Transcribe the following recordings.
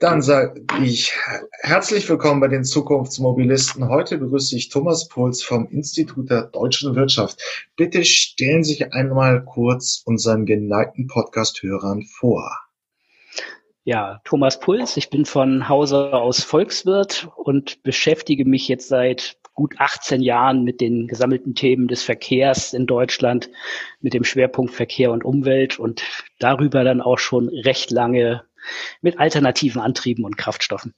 Dann sage ich herzlich willkommen bei den Zukunftsmobilisten. Heute begrüße ich Thomas Puls vom Institut der deutschen Wirtschaft. Bitte stellen Sie sich einmal kurz unseren geneigten Podcast-Hörern vor. Ja, Thomas Puls. Ich bin von Hause aus Volkswirt und beschäftige mich jetzt seit gut 18 Jahren mit den gesammelten Themen des Verkehrs in Deutschland, mit dem Schwerpunkt Verkehr und Umwelt und darüber dann auch schon recht lange mit alternativen Antrieben und Kraftstoffen.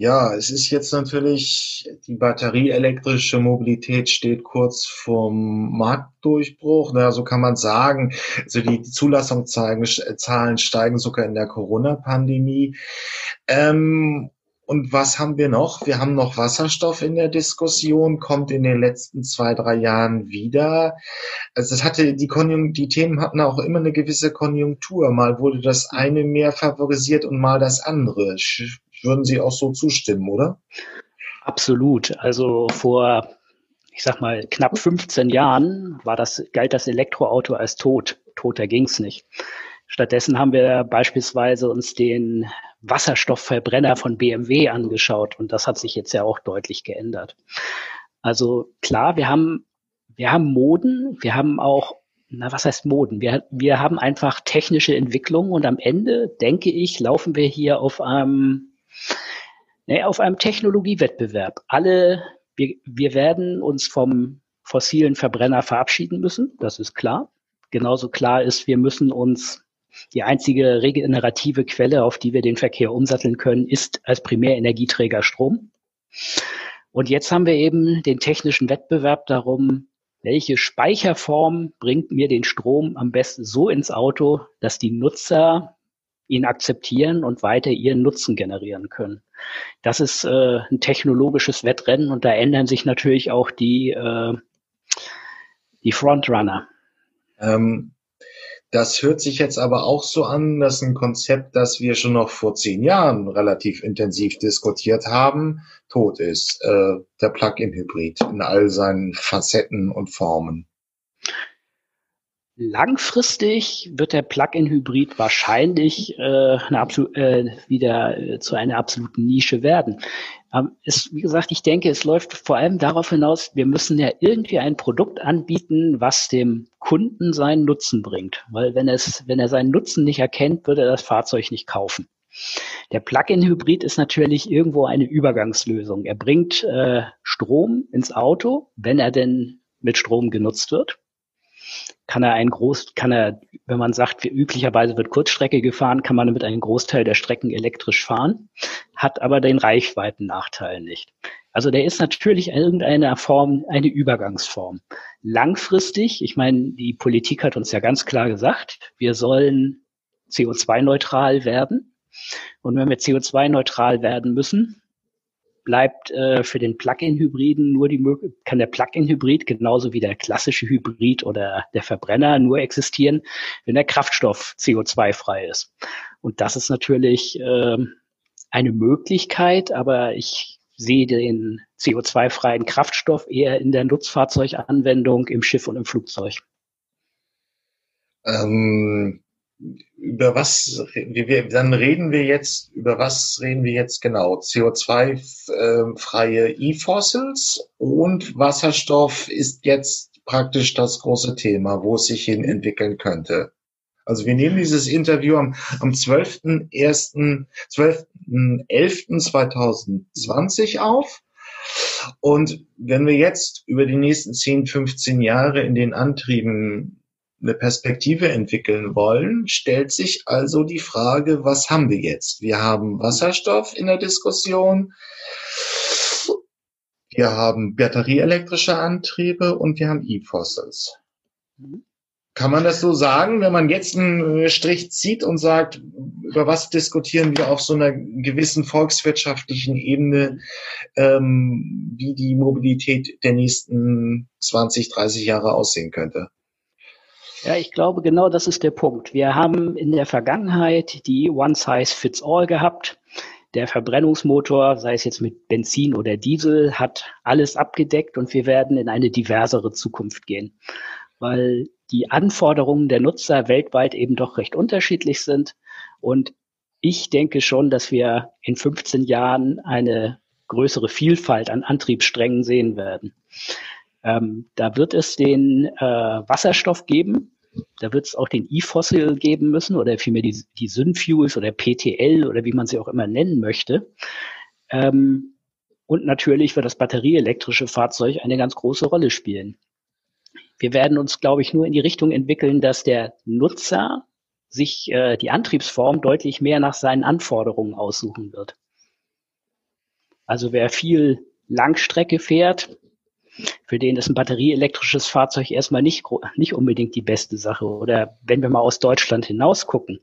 Ja, es ist jetzt natürlich, die batterieelektrische Mobilität steht kurz vorm Marktdurchbruch. Na, so kann man sagen. Also die Zulassungszahlen steigen sogar in der Corona-Pandemie. Ähm, und was haben wir noch? Wir haben noch Wasserstoff in der Diskussion, kommt in den letzten zwei, drei Jahren wieder. Also es hatte die Konjunktur, die Themen hatten auch immer eine gewisse Konjunktur. Mal wurde das eine mehr favorisiert und mal das andere. Würden Sie auch so zustimmen, oder? Absolut. Also vor, ich sag mal, knapp 15 Jahren war das, galt das Elektroauto als tot. Toter ging's nicht. Stattdessen haben wir beispielsweise uns den Wasserstoffverbrenner von BMW angeschaut und das hat sich jetzt ja auch deutlich geändert. Also klar, wir haben, wir haben Moden, wir haben auch, na, was heißt Moden? Wir, wir haben einfach technische Entwicklungen und am Ende, denke ich, laufen wir hier auf einem, ne, auf einem Technologiewettbewerb. Alle, wir, wir werden uns vom fossilen Verbrenner verabschieden müssen, das ist klar. Genauso klar ist, wir müssen uns die einzige regenerative Quelle, auf die wir den Verkehr umsatteln können, ist als Primärenergieträger Strom. Und jetzt haben wir eben den technischen Wettbewerb darum, welche Speicherform bringt mir den Strom am besten so ins Auto, dass die Nutzer ihn akzeptieren und weiter ihren Nutzen generieren können. Das ist äh, ein technologisches Wettrennen und da ändern sich natürlich auch die, äh, die Frontrunner. Ähm, das hört sich jetzt aber auch so an, dass ein Konzept, das wir schon noch vor zehn Jahren relativ intensiv diskutiert haben, tot ist. Äh, der Plug-in-Hybrid in all seinen Facetten und Formen. Langfristig wird der Plug-in-Hybrid wahrscheinlich äh, eine äh, wieder äh, zu einer absoluten Nische werden. Ähm, ist, wie gesagt, ich denke, es läuft vor allem darauf hinaus, wir müssen ja irgendwie ein Produkt anbieten, was dem Kunden seinen Nutzen bringt. Weil wenn es, wenn er seinen Nutzen nicht erkennt, würde er das Fahrzeug nicht kaufen. Der Plug-in-Hybrid ist natürlich irgendwo eine Übergangslösung. Er bringt äh, Strom ins Auto, wenn er denn mit Strom genutzt wird kann er einen Groß, kann er, wenn man sagt, üblicherweise wird Kurzstrecke gefahren, kann man mit einem Großteil der Strecken elektrisch fahren, hat aber den Reichweitennachteil nicht. Also der ist natürlich in irgendeiner Form eine Übergangsform. Langfristig, ich meine, die Politik hat uns ja ganz klar gesagt, wir sollen CO2-neutral werden. Und wenn wir CO2-neutral werden müssen, bleibt äh, für den Plug-in-Hybriden nur die Möglichkeit, kann der Plug-in-Hybrid genauso wie der klassische Hybrid oder der Verbrenner nur existieren, wenn der Kraftstoff CO2-frei ist. Und das ist natürlich äh, eine Möglichkeit, aber ich sehe den CO2-freien Kraftstoff eher in der Nutzfahrzeuganwendung im Schiff und im Flugzeug. Ähm, über was, wir, dann reden wir jetzt, über was reden wir jetzt genau? CO2-freie äh, E-Fossils und Wasserstoff ist jetzt praktisch das große Thema, wo es sich hin entwickeln könnte. Also wir nehmen dieses Interview am, am 12.1., 12.11.2020 auf. Und wenn wir jetzt über die nächsten 10, 15 Jahre in den Antrieben eine Perspektive entwickeln wollen, stellt sich also die Frage, was haben wir jetzt? Wir haben Wasserstoff in der Diskussion, wir haben batterieelektrische Antriebe und wir haben E-Fossils. Kann man das so sagen, wenn man jetzt einen Strich zieht und sagt, über was diskutieren wir auf so einer gewissen volkswirtschaftlichen Ebene, ähm, wie die Mobilität der nächsten 20, 30 Jahre aussehen könnte? Ja, ich glaube, genau das ist der Punkt. Wir haben in der Vergangenheit die One Size Fits All gehabt. Der Verbrennungsmotor, sei es jetzt mit Benzin oder Diesel, hat alles abgedeckt und wir werden in eine diversere Zukunft gehen, weil die Anforderungen der Nutzer weltweit eben doch recht unterschiedlich sind. Und ich denke schon, dass wir in 15 Jahren eine größere Vielfalt an Antriebssträngen sehen werden. Ähm, da wird es den äh, Wasserstoff geben, da wird es auch den E-Fossil geben müssen oder vielmehr die, die Synfuels oder PTL oder wie man sie auch immer nennen möchte. Ähm, und natürlich wird das batterieelektrische Fahrzeug eine ganz große Rolle spielen. Wir werden uns, glaube ich, nur in die Richtung entwickeln, dass der Nutzer sich äh, die Antriebsform deutlich mehr nach seinen Anforderungen aussuchen wird. Also wer viel Langstrecke fährt, für den ist ein batterieelektrisches Fahrzeug erstmal nicht, nicht unbedingt die beste Sache. Oder wenn wir mal aus Deutschland hinaus gucken,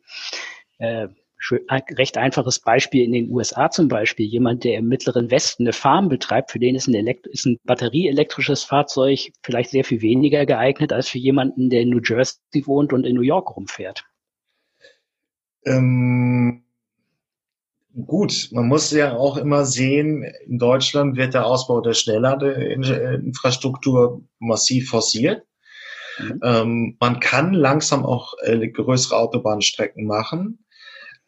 äh, recht einfaches Beispiel in den USA zum Beispiel. Jemand, der im mittleren Westen eine Farm betreibt, für den ist ein, Elekt ist ein batterieelektrisches Fahrzeug vielleicht sehr viel weniger geeignet als für jemanden, der in New Jersey wohnt und in New York rumfährt. Ähm, Gut, man muss ja auch immer sehen, in Deutschland wird der Ausbau der Schnelladeinfrastruktur massiv forciert. Mhm. Ähm, man kann langsam auch äh, größere Autobahnstrecken machen.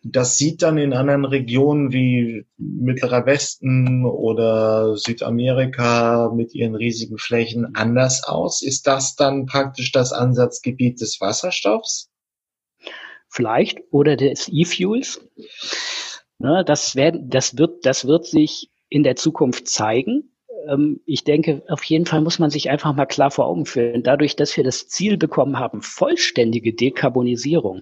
Das sieht dann in anderen Regionen wie Mittlerer Westen oder Südamerika mit ihren riesigen Flächen anders aus. Ist das dann praktisch das Ansatzgebiet des Wasserstoffs? Vielleicht oder des E-Fuels. Ne, das, werden, das, wird, das wird sich in der Zukunft zeigen. Ähm, ich denke, auf jeden Fall muss man sich einfach mal klar vor Augen führen. Dadurch, dass wir das Ziel bekommen haben, vollständige Dekarbonisierung.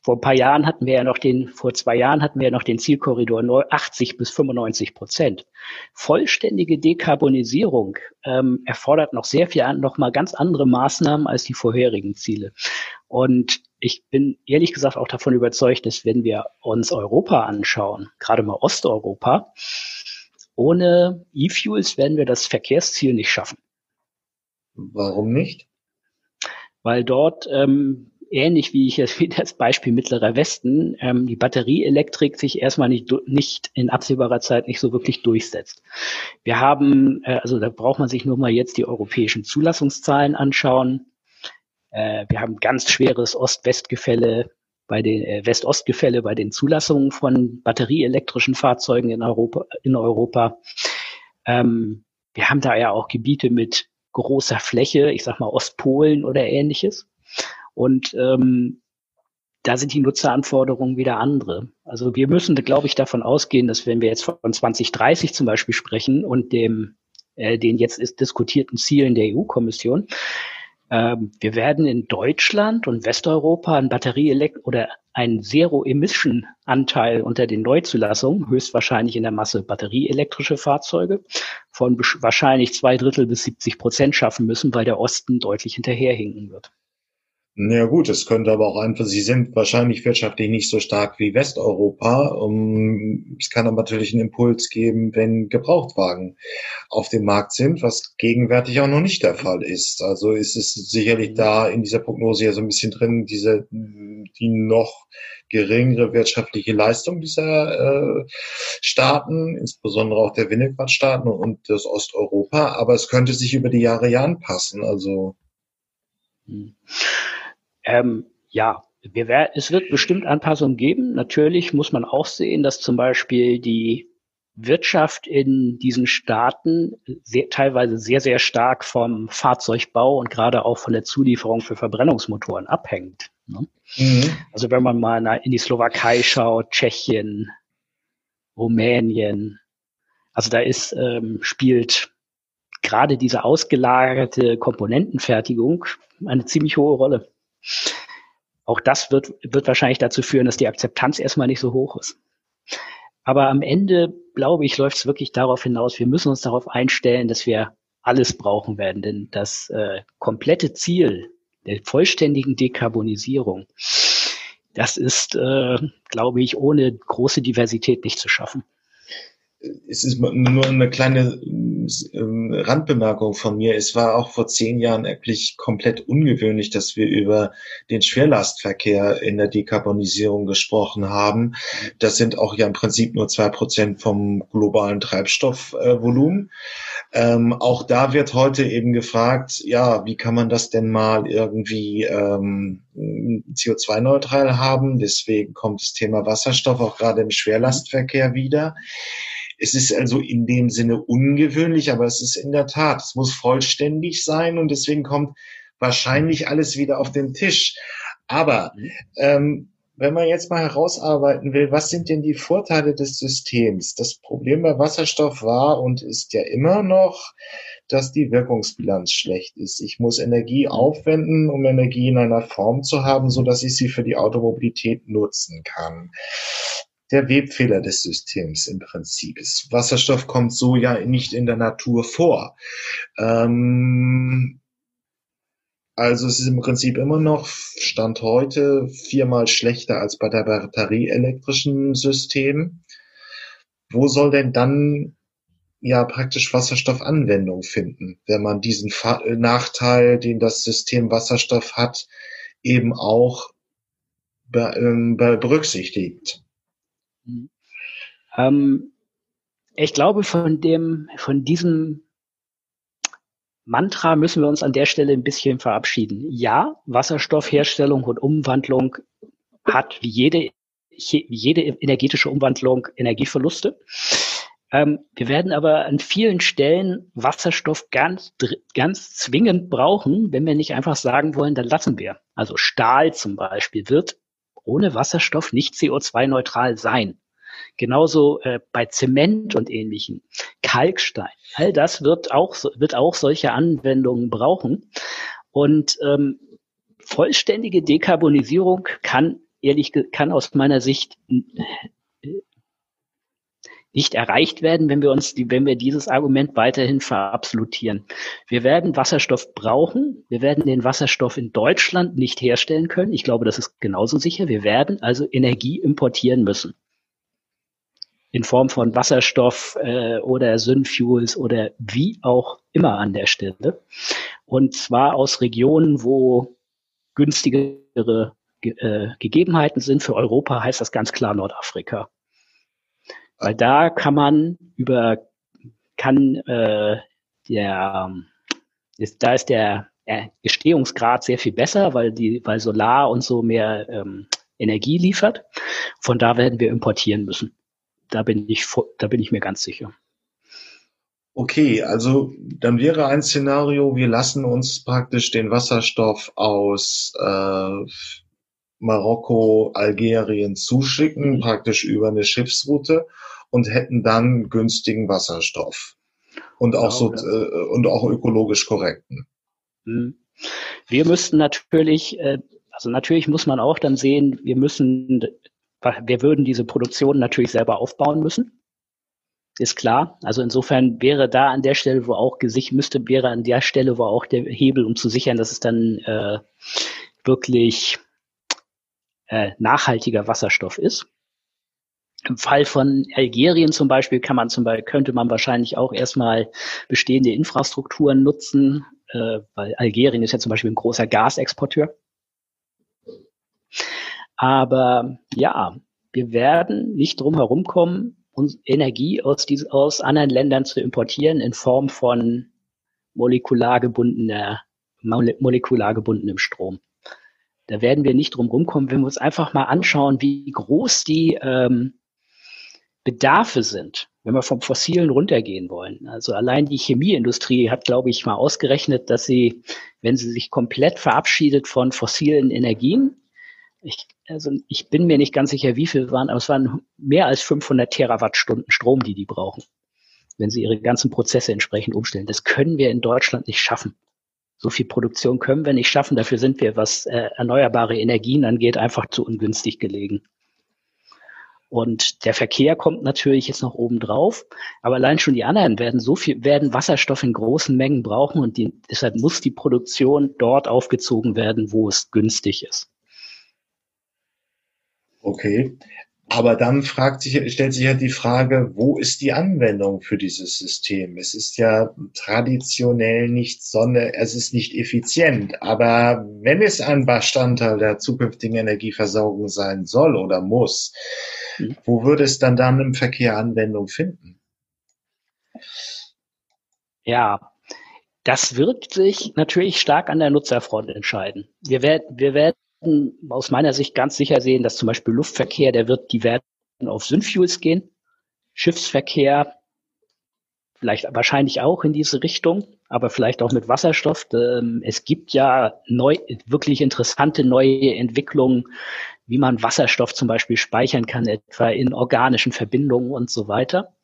Vor ein paar Jahren hatten wir ja noch den, vor zwei Jahren hatten wir ja noch den Zielkorridor 80 bis 95 Prozent. Vollständige Dekarbonisierung ähm, erfordert noch sehr viel, noch mal ganz andere Maßnahmen als die vorherigen Ziele. Und ich bin ehrlich gesagt auch davon überzeugt, dass wenn wir uns Europa anschauen, gerade mal Osteuropa, ohne E-Fuels werden wir das Verkehrsziel nicht schaffen. Warum nicht? Weil dort ähm, ähnlich wie ich jetzt wie das Beispiel Mittlerer Westen, ähm, die Batterieelektrik sich erstmal nicht, nicht in absehbarer Zeit nicht so wirklich durchsetzt. Wir haben, äh, also da braucht man sich nur mal jetzt die europäischen Zulassungszahlen anschauen. Äh, wir haben ganz schweres Ost-West-Gefälle bei den äh, West-Ost-Gefälle bei den Zulassungen von batterieelektrischen Fahrzeugen in Europa. In Europa. Ähm, wir haben da ja auch Gebiete mit großer Fläche, ich sag mal Ostpolen oder ähnliches. Und ähm, da sind die Nutzeranforderungen wieder andere. Also wir müssen, glaube ich, davon ausgehen, dass wenn wir jetzt von 2030 zum Beispiel sprechen und dem äh, den jetzt ist diskutierten Zielen der EU-Kommission, ähm, wir werden in Deutschland und Westeuropa ein Batterieelekt oder einen Zero-Emission-Anteil unter den Neuzulassungen, höchstwahrscheinlich in der Masse batterieelektrische Fahrzeuge, von wahrscheinlich zwei Drittel bis 70 Prozent schaffen müssen, weil der Osten deutlich hinterherhinken wird. Ja gut, es könnte aber auch einfach, sie sind wahrscheinlich wirtschaftlich nicht so stark wie Westeuropa. Um, es kann aber natürlich einen Impuls geben, wenn Gebrauchtwagen auf dem Markt sind, was gegenwärtig auch noch nicht der Fall ist. Also ist es sicherlich da in dieser Prognose ja so ein bisschen drin, diese, die noch geringere wirtschaftliche Leistung dieser äh, Staaten, insbesondere auch der Vinegrad-Staaten und des Osteuropa. Aber es könnte sich über die Jahre ja anpassen. Also. Hm. Ähm, ja, wir, es wird bestimmt Anpassungen geben. Natürlich muss man auch sehen, dass zum Beispiel die Wirtschaft in diesen Staaten sehr, teilweise sehr, sehr stark vom Fahrzeugbau und gerade auch von der Zulieferung für Verbrennungsmotoren abhängt. Ne? Mhm. Also wenn man mal in die Slowakei schaut, Tschechien, Rumänien, also da ist, ähm, spielt gerade diese ausgelagerte Komponentenfertigung eine ziemlich hohe Rolle. Auch das wird, wird wahrscheinlich dazu führen, dass die Akzeptanz erstmal nicht so hoch ist. Aber am Ende, glaube ich, läuft es wirklich darauf hinaus, wir müssen uns darauf einstellen, dass wir alles brauchen werden. Denn das äh, komplette Ziel der vollständigen Dekarbonisierung, das ist, äh, glaube ich, ohne große Diversität nicht zu schaffen. Es ist nur eine kleine ähm, Randbemerkung von mir. Es war auch vor zehn Jahren wirklich komplett ungewöhnlich, dass wir über den Schwerlastverkehr in der Dekarbonisierung gesprochen haben. Das sind auch ja im Prinzip nur zwei Prozent vom globalen Treibstoffvolumen. Ähm, auch da wird heute eben gefragt, ja, wie kann man das denn mal irgendwie ähm, CO2-neutral haben? Deswegen kommt das Thema Wasserstoff auch gerade im Schwerlastverkehr wieder. Es ist also in dem Sinne ungewöhnlich, aber es ist in der Tat, es muss vollständig sein und deswegen kommt wahrscheinlich alles wieder auf den Tisch. Aber mhm. ähm, wenn man jetzt mal herausarbeiten will, was sind denn die Vorteile des Systems? Das Problem bei Wasserstoff war und ist ja immer noch, dass die Wirkungsbilanz schlecht ist. Ich muss Energie aufwenden, um Energie in einer Form zu haben, so dass ich sie für die Automobilität nutzen kann. Der Webfehler des Systems im Prinzip ist. Wasserstoff kommt so ja nicht in der Natur vor. Ähm, also es ist im Prinzip immer noch Stand heute viermal schlechter als bei der batterieelektrischen System. Wo soll denn dann ja praktisch Wasserstoff Anwendung finden, wenn man diesen Fa äh, Nachteil, den das System Wasserstoff hat, eben auch be ähm, berücksichtigt? Ähm, ich glaube, von dem, von diesem Mantra müssen wir uns an der Stelle ein bisschen verabschieden. Ja, Wasserstoffherstellung und Umwandlung hat wie jede, jede energetische Umwandlung Energieverluste. Ähm, wir werden aber an vielen Stellen Wasserstoff ganz, ganz zwingend brauchen, wenn wir nicht einfach sagen wollen, dann lassen wir. Also Stahl zum Beispiel wird ohne Wasserstoff nicht CO2-neutral sein. Genauso äh, bei Zement und ähnlichen, Kalkstein. All das wird auch, wird auch solche Anwendungen brauchen. Und ähm, vollständige Dekarbonisierung kann ehrlich kann aus meiner Sicht nicht erreicht werden, wenn wir uns, die, wenn wir dieses Argument weiterhin verabsolutieren. Wir werden Wasserstoff brauchen. Wir werden den Wasserstoff in Deutschland nicht herstellen können. Ich glaube, das ist genauso sicher. Wir werden also Energie importieren müssen in Form von Wasserstoff äh, oder Synfuels oder wie auch immer an der Stelle. Und zwar aus Regionen, wo günstigere äh, Gegebenheiten sind. Für Europa heißt das ganz klar Nordafrika. Weil da kann man über, kann äh, der, ist, da ist der Gestehungsgrad sehr viel besser, weil die, weil Solar und so mehr ähm, Energie liefert. Von da werden wir importieren müssen. Da bin ich, da bin ich mir ganz sicher. Okay, also dann wäre ein Szenario, wir lassen uns praktisch den Wasserstoff aus äh, Marokko, Algerien zuschicken, praktisch über eine Schiffsroute und hätten dann günstigen Wasserstoff und auch so äh, und auch ökologisch korrekten. Mhm. Wir müssten natürlich, äh, also natürlich muss man auch dann sehen, wir müssen wir würden diese Produktion natürlich selber aufbauen müssen. Ist klar. Also insofern wäre da an der Stelle, wo auch Gesicht müsste, wäre an der Stelle, wo auch der Hebel, um zu sichern, dass es dann äh, wirklich äh, nachhaltiger Wasserstoff ist. Im Fall von Algerien zum Beispiel kann man zum Beispiel, könnte man wahrscheinlich auch erstmal bestehende Infrastrukturen nutzen, äh, weil Algerien ist ja zum Beispiel ein großer Gasexporteur. Aber ja, wir werden nicht drum herum kommen, uns Energie aus, dies, aus anderen Ländern zu importieren in Form von molekular gebundener, molekular gebundenem Strom. Da werden wir nicht drum rumkommen, wenn wir uns einfach mal anschauen, wie groß die ähm, Bedarfe sind, wenn wir vom Fossilen runtergehen wollen. Also allein die Chemieindustrie hat, glaube ich, mal ausgerechnet, dass sie, wenn sie sich komplett verabschiedet von fossilen Energien, ich, also ich bin mir nicht ganz sicher, wie viel waren, aber es waren mehr als 500 Terawattstunden Strom, die die brauchen, wenn sie ihre ganzen Prozesse entsprechend umstellen. Das können wir in Deutschland nicht schaffen. So viel Produktion können wir nicht schaffen. Dafür sind wir, was äh, erneuerbare Energien angeht, einfach zu ungünstig gelegen. Und der Verkehr kommt natürlich jetzt noch oben drauf, aber allein schon die anderen werden so viel, werden Wasserstoff in großen Mengen brauchen und die, deshalb muss die Produktion dort aufgezogen werden, wo es günstig ist. Okay. Aber dann fragt sich, stellt sich ja die Frage, wo ist die Anwendung für dieses System? Es ist ja traditionell nicht Sonne, es ist nicht effizient. Aber wenn es ein Bestandteil der zukünftigen Energieversorgung sein soll oder muss, mhm. wo würde es dann dann im Verkehr Anwendung finden? Ja, das wird sich natürlich stark an der Nutzerfront entscheiden. Wir werden, wir werden aus meiner Sicht ganz sicher sehen, dass zum Beispiel Luftverkehr, der wird, die werden auf Synfuels gehen. Schiffsverkehr vielleicht wahrscheinlich auch in diese Richtung, aber vielleicht auch mit Wasserstoff. Ähm, es gibt ja neu, wirklich interessante neue Entwicklungen, wie man Wasserstoff zum Beispiel speichern kann, etwa in organischen Verbindungen und so weiter.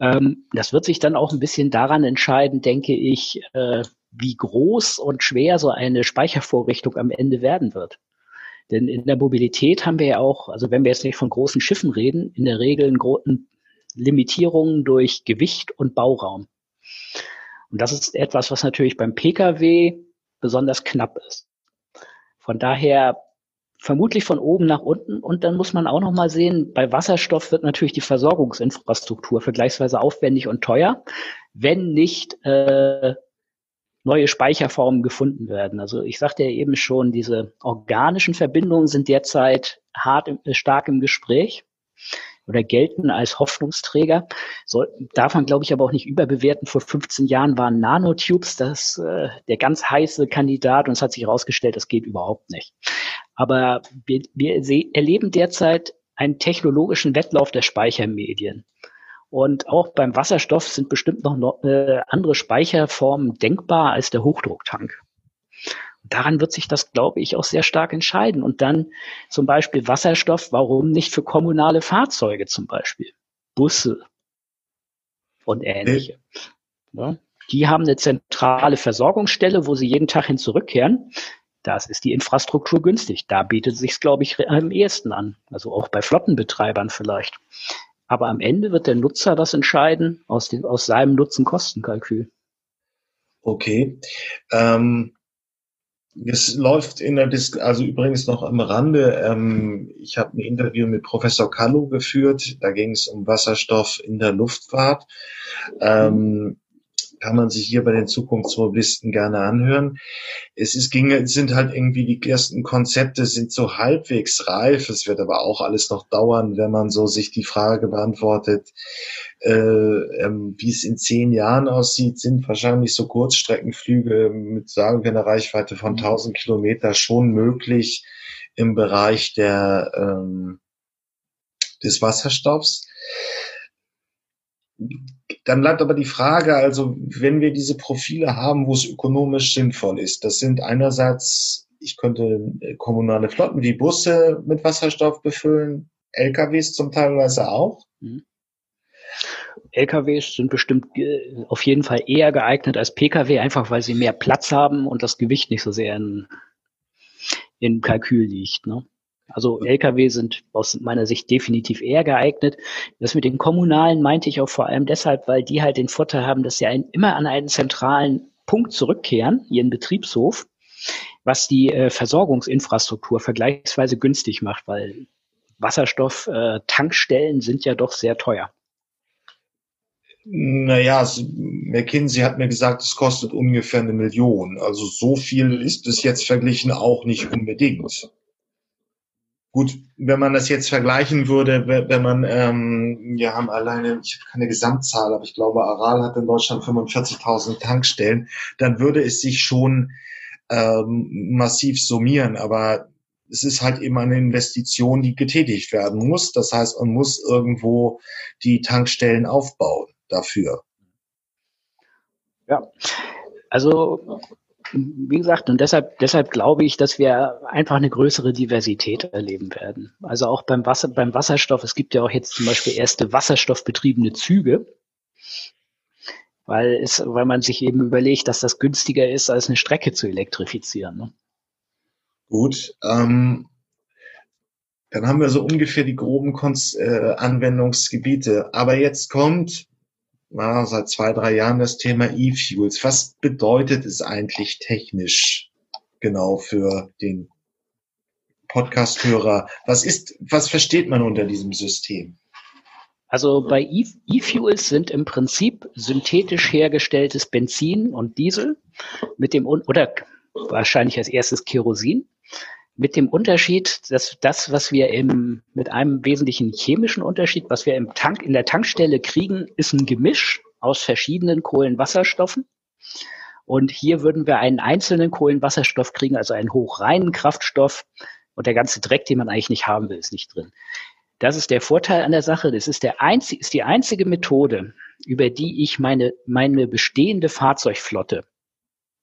Ähm, das wird sich dann auch ein bisschen daran entscheiden, denke ich, äh, wie groß und schwer so eine Speichervorrichtung am Ende werden wird. Denn in der Mobilität haben wir ja auch, also wenn wir jetzt nicht von großen Schiffen reden, in der Regel einen Limitierungen durch Gewicht und Bauraum. Und das ist etwas, was natürlich beim Pkw besonders knapp ist. Von daher vermutlich von oben nach unten. Und dann muss man auch noch mal sehen, bei Wasserstoff wird natürlich die Versorgungsinfrastruktur vergleichsweise aufwendig und teuer, wenn nicht äh, neue Speicherformen gefunden werden. Also ich sagte ja eben schon, diese organischen Verbindungen sind derzeit hart, äh, stark im Gespräch oder gelten als Hoffnungsträger. Soll, darf man, glaube ich, aber auch nicht überbewerten. Vor 15 Jahren waren Nanotubes das, äh, der ganz heiße Kandidat und es hat sich herausgestellt, das geht überhaupt nicht. Aber wir, wir erleben derzeit einen technologischen Wettlauf der Speichermedien. Und auch beim Wasserstoff sind bestimmt noch äh, andere Speicherformen denkbar als der Hochdrucktank. Daran wird sich das, glaube ich, auch sehr stark entscheiden. Und dann zum Beispiel Wasserstoff, warum nicht für kommunale Fahrzeuge zum Beispiel? Busse und ähnliche. Ja, die haben eine zentrale Versorgungsstelle, wo sie jeden Tag hin zurückkehren. Das ist die Infrastruktur günstig. Da bietet sich glaube ich, am ehesten an. Also auch bei Flottenbetreibern vielleicht. Aber am Ende wird der Nutzer das entscheiden aus, dem, aus seinem Nutzen-Kosten-Kalkül. Okay. Ähm, es läuft in der Dis also übrigens noch am Rande. Ähm, ich habe ein Interview mit Professor Kallo geführt. Da ging es um Wasserstoff in der Luftfahrt. Ähm, kann man sich hier bei den Zukunftsmobilisten gerne anhören. Es ist, ging, sind halt irgendwie die ersten Konzepte sind so halbwegs reif. Es wird aber auch alles noch dauern, wenn man so sich die Frage beantwortet, äh, ähm, wie es in zehn Jahren aussieht, sind wahrscheinlich so Kurzstreckenflüge mit, sagen wir, einer Reichweite von 1000 Kilometer schon möglich im Bereich der, ähm, des Wasserstoffs dann bleibt aber die Frage, also wenn wir diese Profile haben, wo es ökonomisch sinnvoll ist, das sind einerseits, ich könnte äh, kommunale Flotten wie Busse mit Wasserstoff befüllen, LKWs zum Teilweise auch. Mhm. LKWs sind bestimmt äh, auf jeden Fall eher geeignet als Pkw, einfach weil sie mehr Platz haben und das Gewicht nicht so sehr in, in Kalkül liegt. Ne? Also Lkw sind aus meiner Sicht definitiv eher geeignet. Das mit den kommunalen meinte ich auch vor allem deshalb, weil die halt den Vorteil haben, dass sie einen, immer an einen zentralen Punkt zurückkehren, ihren Betriebshof, was die äh, Versorgungsinfrastruktur vergleichsweise günstig macht, weil Wasserstoff-Tankstellen äh, sind ja doch sehr teuer. Naja, McKinsey hat mir gesagt, es kostet ungefähr eine Million. Also so viel ist es jetzt verglichen auch nicht unbedingt. Gut, wenn man das jetzt vergleichen würde, wenn man, ähm, wir haben alleine, ich habe keine Gesamtzahl, aber ich glaube, Aral hat in Deutschland 45.000 Tankstellen, dann würde es sich schon ähm, massiv summieren. Aber es ist halt eben eine Investition, die getätigt werden muss. Das heißt, man muss irgendwo die Tankstellen aufbauen dafür. Ja, also wie gesagt, und deshalb, deshalb glaube ich, dass wir einfach eine größere Diversität erleben werden. Also auch beim Wasser, beim Wasserstoff, es gibt ja auch jetzt zum Beispiel erste wasserstoffbetriebene Züge, weil es, weil man sich eben überlegt, dass das günstiger ist, als eine Strecke zu elektrifizieren. Ne? Gut, ähm, dann haben wir so ungefähr die groben Konz äh, Anwendungsgebiete. Aber jetzt kommt na, seit zwei, drei Jahren das Thema E-Fuels. Was bedeutet es eigentlich technisch genau für den Podcast-Hörer, was ist, was versteht man unter diesem System? Also bei e-, E-Fuels sind im Prinzip synthetisch hergestelltes Benzin und Diesel mit dem, oder wahrscheinlich als erstes Kerosin, mit dem Unterschied, dass das, was wir im, mit einem wesentlichen chemischen Unterschied, was wir im Tank, in der Tankstelle kriegen, ist ein Gemisch aus verschiedenen Kohlenwasserstoffen. Und hier würden wir einen einzelnen Kohlenwasserstoff kriegen, also einen hochreinen Kraftstoff. Und der ganze Dreck, den man eigentlich nicht haben will, ist nicht drin. Das ist der Vorteil an der Sache. Das ist, der einzige, ist die einzige Methode, über die ich meine, meine bestehende Fahrzeugflotte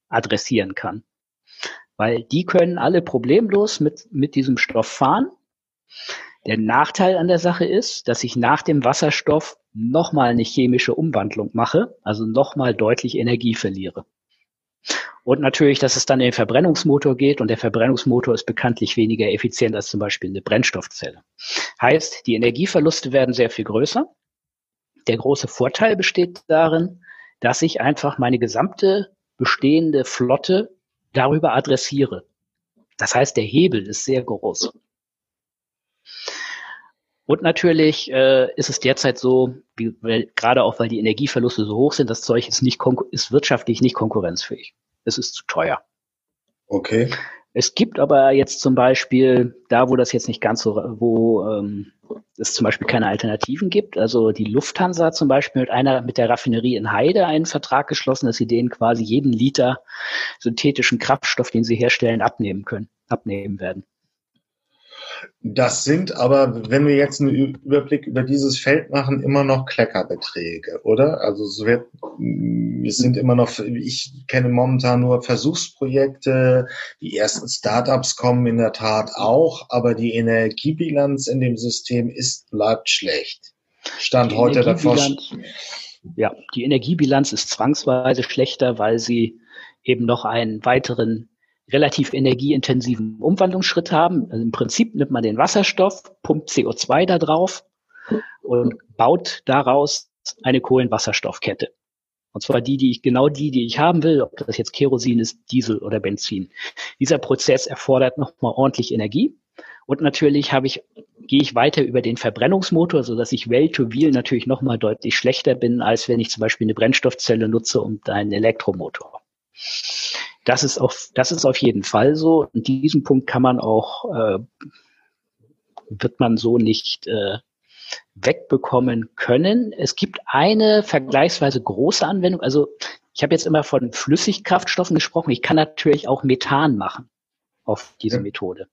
adressieren kann. Weil die können alle problemlos mit, mit diesem Stoff fahren. Der Nachteil an der Sache ist, dass ich nach dem Wasserstoff nochmal eine chemische Umwandlung mache, also nochmal deutlich Energie verliere. Und natürlich, dass es dann in den Verbrennungsmotor geht und der Verbrennungsmotor ist bekanntlich weniger effizient als zum Beispiel eine Brennstoffzelle. Heißt, die Energieverluste werden sehr viel größer. Der große Vorteil besteht darin, dass ich einfach meine gesamte bestehende Flotte darüber adressiere. Das heißt, der Hebel ist sehr groß. Und natürlich äh, ist es derzeit so, wie, weil, gerade auch weil die Energieverluste so hoch sind, das Zeug ist, nicht ist wirtschaftlich nicht konkurrenzfähig. Es ist zu teuer. Okay. Es gibt aber jetzt zum Beispiel, da wo das jetzt nicht ganz so, wo ähm, es zum Beispiel keine Alternativen gibt, also die Lufthansa zum Beispiel mit einer, mit der Raffinerie in Heide einen Vertrag geschlossen, dass sie denen quasi jeden Liter synthetischen Kraftstoff, den sie herstellen, abnehmen können, abnehmen werden. Das sind aber, wenn wir jetzt einen Überblick über dieses Feld machen, immer noch Kleckerbeträge, oder? Also es wird, es sind immer noch, ich kenne momentan nur Versuchsprojekte, die ersten Startups kommen in der Tat auch, aber die Energiebilanz in dem System ist, bleibt schlecht. Stand die heute davor. Ja, die Energiebilanz ist zwangsweise schlechter, weil sie eben noch einen weiteren relativ energieintensiven Umwandlungsschritt haben. Also Im Prinzip nimmt man den Wasserstoff, pumpt CO2 da drauf und baut daraus eine Kohlenwasserstoffkette. Und zwar die, die ich, genau die, die ich haben will, ob das jetzt Kerosin ist, Diesel oder Benzin. Dieser Prozess erfordert nochmal ordentlich Energie. Und natürlich habe ich, gehe ich weiter über den Verbrennungsmotor, so dass ich well to wheel natürlich nochmal deutlich schlechter bin, als wenn ich zum Beispiel eine Brennstoffzelle nutze und einen Elektromotor. Das ist auf, das ist auf jeden Fall so. Und diesen Punkt kann man auch, äh, wird man so nicht äh, wegbekommen können. Es gibt eine vergleichsweise große Anwendung. Also ich habe jetzt immer von Flüssigkraftstoffen gesprochen. Ich kann natürlich auch Methan machen auf diese ja. Methode.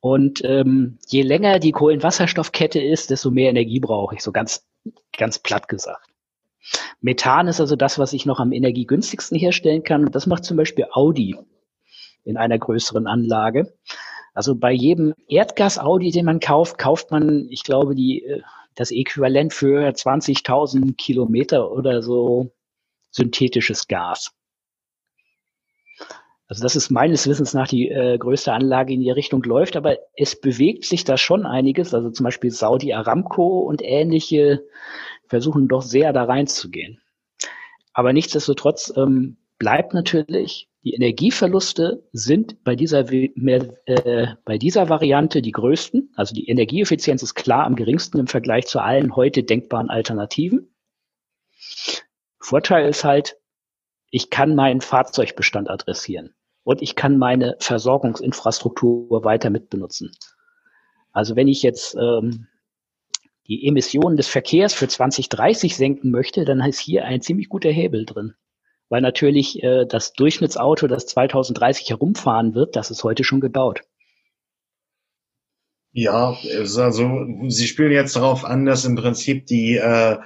Und ähm, je länger die Kohlenwasserstoffkette ist, desto mehr Energie brauche ich, so ganz, ganz platt gesagt. Methan ist also das, was ich noch am energiegünstigsten herstellen kann. Und das macht zum Beispiel Audi in einer größeren Anlage. Also bei jedem Erdgas-Audi, den man kauft, kauft man, ich glaube, die, äh, das Äquivalent für 20.000 Kilometer oder so synthetisches Gas. Also das ist meines Wissens nach die äh, größte Anlage, in die Richtung läuft, aber es bewegt sich da schon einiges. Also zum Beispiel Saudi Aramco und ähnliche versuchen doch sehr da reinzugehen. Aber nichtsdestotrotz ähm, bleibt natürlich, die Energieverluste sind bei dieser, äh, bei dieser Variante die größten. Also die Energieeffizienz ist klar am geringsten im Vergleich zu allen heute denkbaren Alternativen. Vorteil ist halt, ich kann meinen Fahrzeugbestand adressieren und ich kann meine Versorgungsinfrastruktur weiter mitbenutzen. Also wenn ich jetzt ähm, die Emissionen des Verkehrs für 2030 senken möchte, dann ist hier ein ziemlich guter Hebel drin. Weil natürlich äh, das Durchschnittsauto, das 2030 herumfahren wird, das ist heute schon gebaut. Ja, also Sie spielen jetzt darauf an, dass im Prinzip die äh,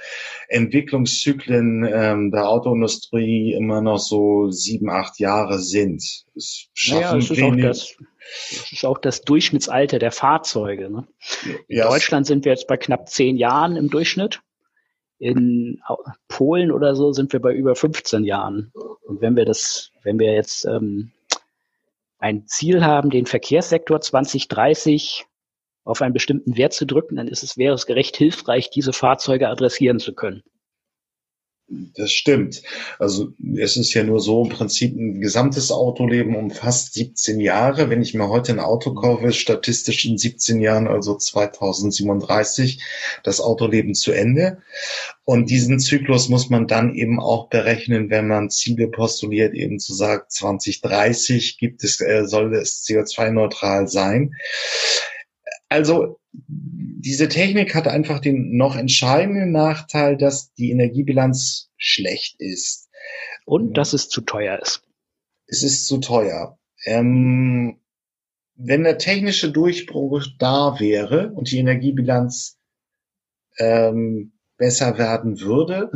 Entwicklungszyklen ähm, der Autoindustrie immer noch so sieben, acht Jahre sind. Es naja, es ist, auch das, es ist auch das Durchschnittsalter der Fahrzeuge. Ne? In ja, Deutschland sind wir jetzt bei knapp zehn Jahren im Durchschnitt. In Polen oder so sind wir bei über 15 Jahren. Und wenn wir das, wenn wir jetzt ähm, ein Ziel haben, den Verkehrssektor 2030 auf einen bestimmten Wert zu drücken, dann ist es, wäre es gerecht hilfreich, diese Fahrzeuge adressieren zu können. Das stimmt. Also es ist ja nur so im Prinzip ein gesamtes Autoleben umfasst 17 Jahre. Wenn ich mir heute ein Auto kaufe, statistisch in 17 Jahren, also 2037, das Autoleben zu Ende. Und diesen Zyklus muss man dann eben auch berechnen, wenn man Ziele postuliert, eben zu sagen, 2030 gibt es, äh, soll es CO2-neutral sein. Also diese Technik hat einfach den noch entscheidenden Nachteil, dass die Energiebilanz schlecht ist. Und dass es zu teuer ist. Es ist zu teuer. Ähm, wenn der technische Durchbruch da wäre und die Energiebilanz ähm, besser werden würde,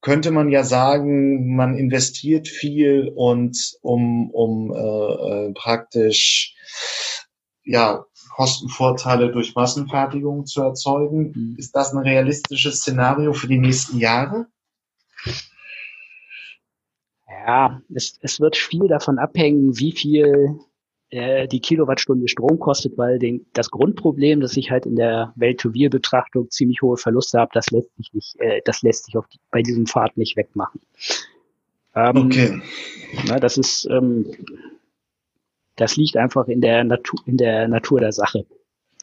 könnte man ja sagen, man investiert viel und um, um äh, äh praktisch ja Kostenvorteile durch Massenfertigung zu erzeugen. Mhm. Ist das ein realistisches Szenario für die nächsten Jahre? Ja, es, es wird viel davon abhängen, wie viel äh, die Kilowattstunde Strom kostet, weil den, das Grundproblem, dass ich halt in der Welt-to-Wir-Betrachtung ziemlich hohe Verluste habe, das lässt sich nicht, äh, das lässt sich auf die, bei diesem Pfad nicht wegmachen. Ähm, okay. Na, das ist ähm, das liegt einfach in der Natur, in der Natur der Sache,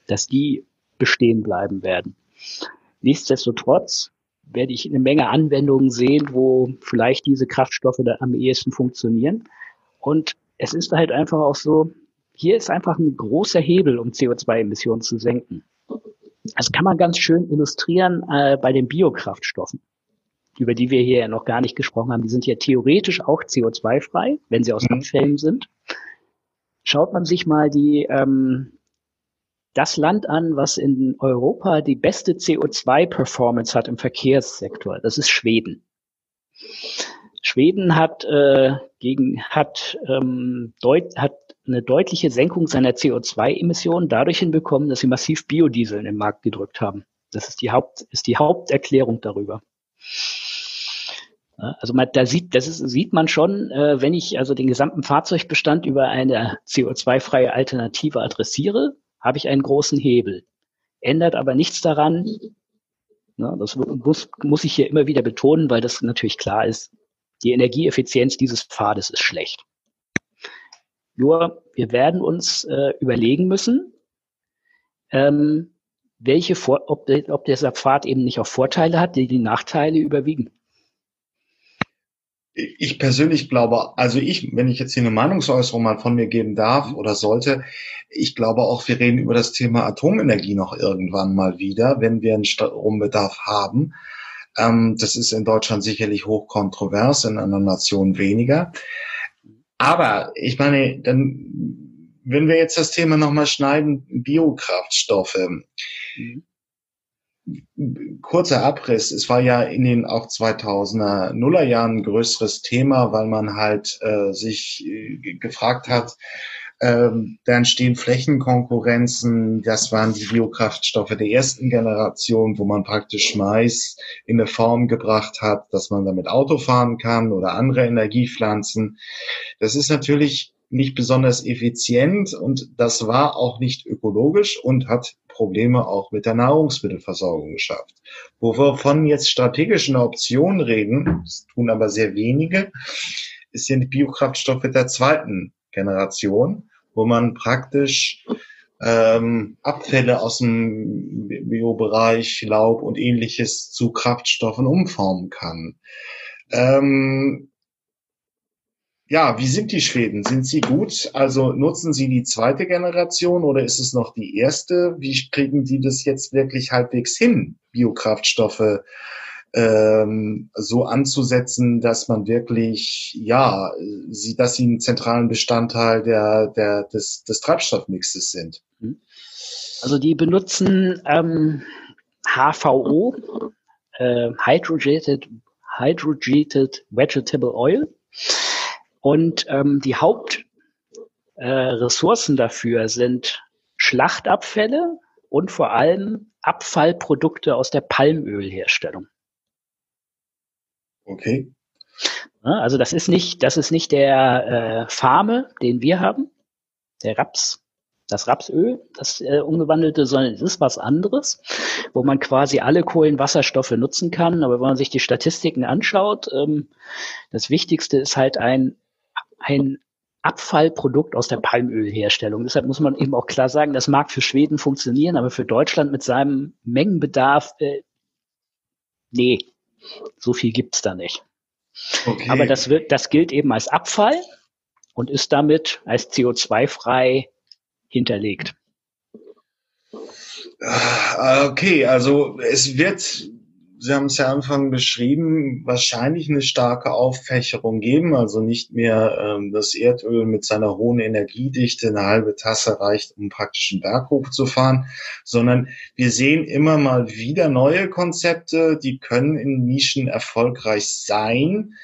dass die bestehen bleiben werden. Nichtsdestotrotz werde ich eine Menge Anwendungen sehen, wo vielleicht diese Kraftstoffe da am ehesten funktionieren. Und es ist halt einfach auch so, hier ist einfach ein großer Hebel, um CO2-Emissionen zu senken. Das kann man ganz schön illustrieren äh, bei den Biokraftstoffen, über die wir hier ja noch gar nicht gesprochen haben. Die sind ja theoretisch auch CO2-frei, wenn sie aus mhm. Abfällen sind schaut man sich mal die ähm, das Land an, was in Europa die beste CO2-Performance hat im Verkehrssektor. Das ist Schweden. Schweden hat äh, gegen hat ähm, deut, hat eine deutliche Senkung seiner CO2-Emissionen dadurch hinbekommen, dass sie massiv Biodiesel in den Markt gedrückt haben. Das ist die Haupt ist die Haupterklärung darüber. Also man, da sieht, das ist, sieht man schon, äh, wenn ich also den gesamten Fahrzeugbestand über eine CO2-freie Alternative adressiere, habe ich einen großen Hebel. Ändert aber nichts daran, ne, das muss, muss ich hier immer wieder betonen, weil das natürlich klar ist, die Energieeffizienz dieses Pfades ist schlecht. Nur wir werden uns äh, überlegen müssen, ähm, welche Vor ob, ob dieser Pfad eben nicht auch Vorteile hat, die die Nachteile überwiegen ich persönlich glaube, also ich, wenn ich jetzt hier eine Meinungsäußerung mal von mir geben darf oder sollte, ich glaube auch, wir reden über das Thema Atomenergie noch irgendwann mal wieder, wenn wir einen Strombedarf haben. Ähm, das ist in Deutschland sicherlich hochkontrovers, in anderen Nationen weniger. Aber ich meine, dann, wenn wir jetzt das Thema nochmal schneiden, Biokraftstoffe. Mhm kurzer Abriss. Es war ja in den auch 2000er Nullerjahren ein größeres Thema, weil man halt äh, sich äh, gefragt hat, ähm, da entstehen Flächenkonkurrenzen. Das waren die Biokraftstoffe der ersten Generation, wo man praktisch Mais in eine Form gebracht hat, dass man damit Auto fahren kann oder andere Energiepflanzen. Das ist natürlich nicht besonders effizient und das war auch nicht ökologisch und hat Probleme auch mit der Nahrungsmittelversorgung geschafft. Wovon jetzt strategischen Optionen reden, das tun aber sehr wenige, sind die Biokraftstoffe der zweiten Generation, wo man praktisch ähm, Abfälle aus dem Biobereich, Laub und ähnliches zu Kraftstoffen umformen kann. Ähm, ja, wie sind die Schweden? Sind sie gut? Also nutzen sie die zweite Generation oder ist es noch die erste? Wie kriegen die das jetzt wirklich halbwegs hin, Biokraftstoffe ähm, so anzusetzen, dass man wirklich, ja, sie, dass sie einen zentralen Bestandteil der, der, des, des Treibstoffmixes sind? Mhm. Also die benutzen ähm, HVO, äh, Hydrogeated, Hydrogeated Vegetable Oil. Und ähm, die Hauptressourcen äh, dafür sind Schlachtabfälle und vor allem Abfallprodukte aus der Palmölherstellung. Okay. Also das ist nicht, das ist nicht der äh, Farme, den wir haben, der Raps, das Rapsöl, das äh, umgewandelte, sondern es ist was anderes, wo man quasi alle Kohlenwasserstoffe nutzen kann. Aber wenn man sich die Statistiken anschaut, ähm, das Wichtigste ist halt ein, ein Abfallprodukt aus der Palmölherstellung. Deshalb muss man eben auch klar sagen, das mag für Schweden funktionieren, aber für Deutschland mit seinem Mengenbedarf, äh, nee, so viel gibt's da nicht. Okay. Aber das wird, das gilt eben als Abfall und ist damit als CO2-frei hinterlegt. Ah, okay, also es wird Sie haben es ja Anfang beschrieben, wahrscheinlich eine starke Auffächerung geben, also nicht mehr ähm, das Erdöl mit seiner hohen Energiedichte eine halbe Tasse reicht, um praktisch einen Berg hochzufahren, sondern wir sehen immer mal wieder neue Konzepte, die können in Nischen erfolgreich sein.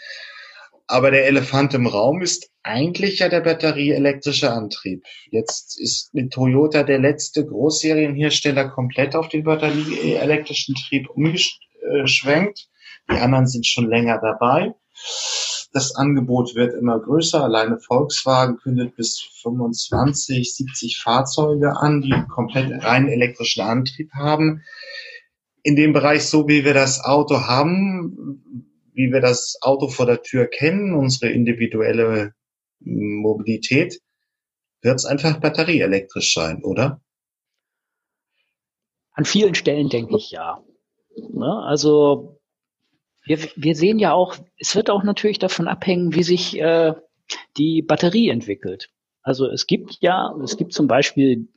Aber der Elefant im Raum ist eigentlich ja der batterieelektrische Antrieb. Jetzt ist mit Toyota der letzte Großserienhersteller komplett auf den batterieelektrischen Trieb umgestellt äh, schwenkt. Die anderen sind schon länger dabei. Das Angebot wird immer größer. Alleine Volkswagen kündet bis 25, 70 Fahrzeuge an, die komplett rein elektrischen Antrieb haben. In dem Bereich, so wie wir das Auto haben, wie wir das Auto vor der Tür kennen, unsere individuelle Mobilität, wird es einfach batterieelektrisch sein, oder? An vielen Stellen denke ich ja. Ne? Also wir, wir sehen ja auch, es wird auch natürlich davon abhängen, wie sich äh, die Batterie entwickelt. Also es gibt ja, es gibt zum Beispiel,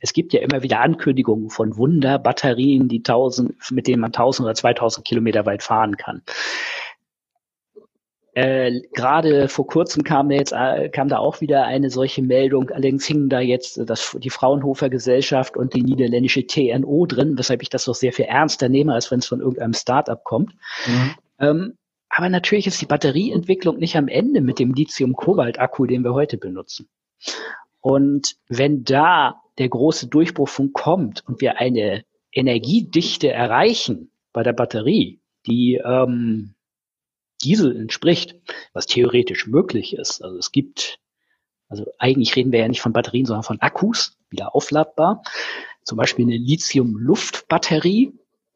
es gibt ja immer wieder Ankündigungen von Wunderbatterien, die tausend, mit denen man 1000 oder 2000 Kilometer weit fahren kann. Äh, Gerade vor kurzem kam da jetzt äh, kam da auch wieder eine solche Meldung. Allerdings hingen da jetzt das, die Fraunhofer Gesellschaft und die niederländische TNO drin, weshalb ich das doch sehr viel ernster nehme, als wenn es von irgendeinem Startup kommt. Mhm. Ähm, aber natürlich ist die Batterieentwicklung nicht am Ende mit dem Lithium-Kobalt-Akku, den wir heute benutzen. Und wenn da der große Durchbruch von kommt und wir eine Energiedichte erreichen bei der Batterie, die ähm, Diesel entspricht, was theoretisch möglich ist. Also es gibt, also eigentlich reden wir ja nicht von Batterien, sondern von Akkus, wieder aufladbar. Zum Beispiel eine Lithium-Luft-Batterie.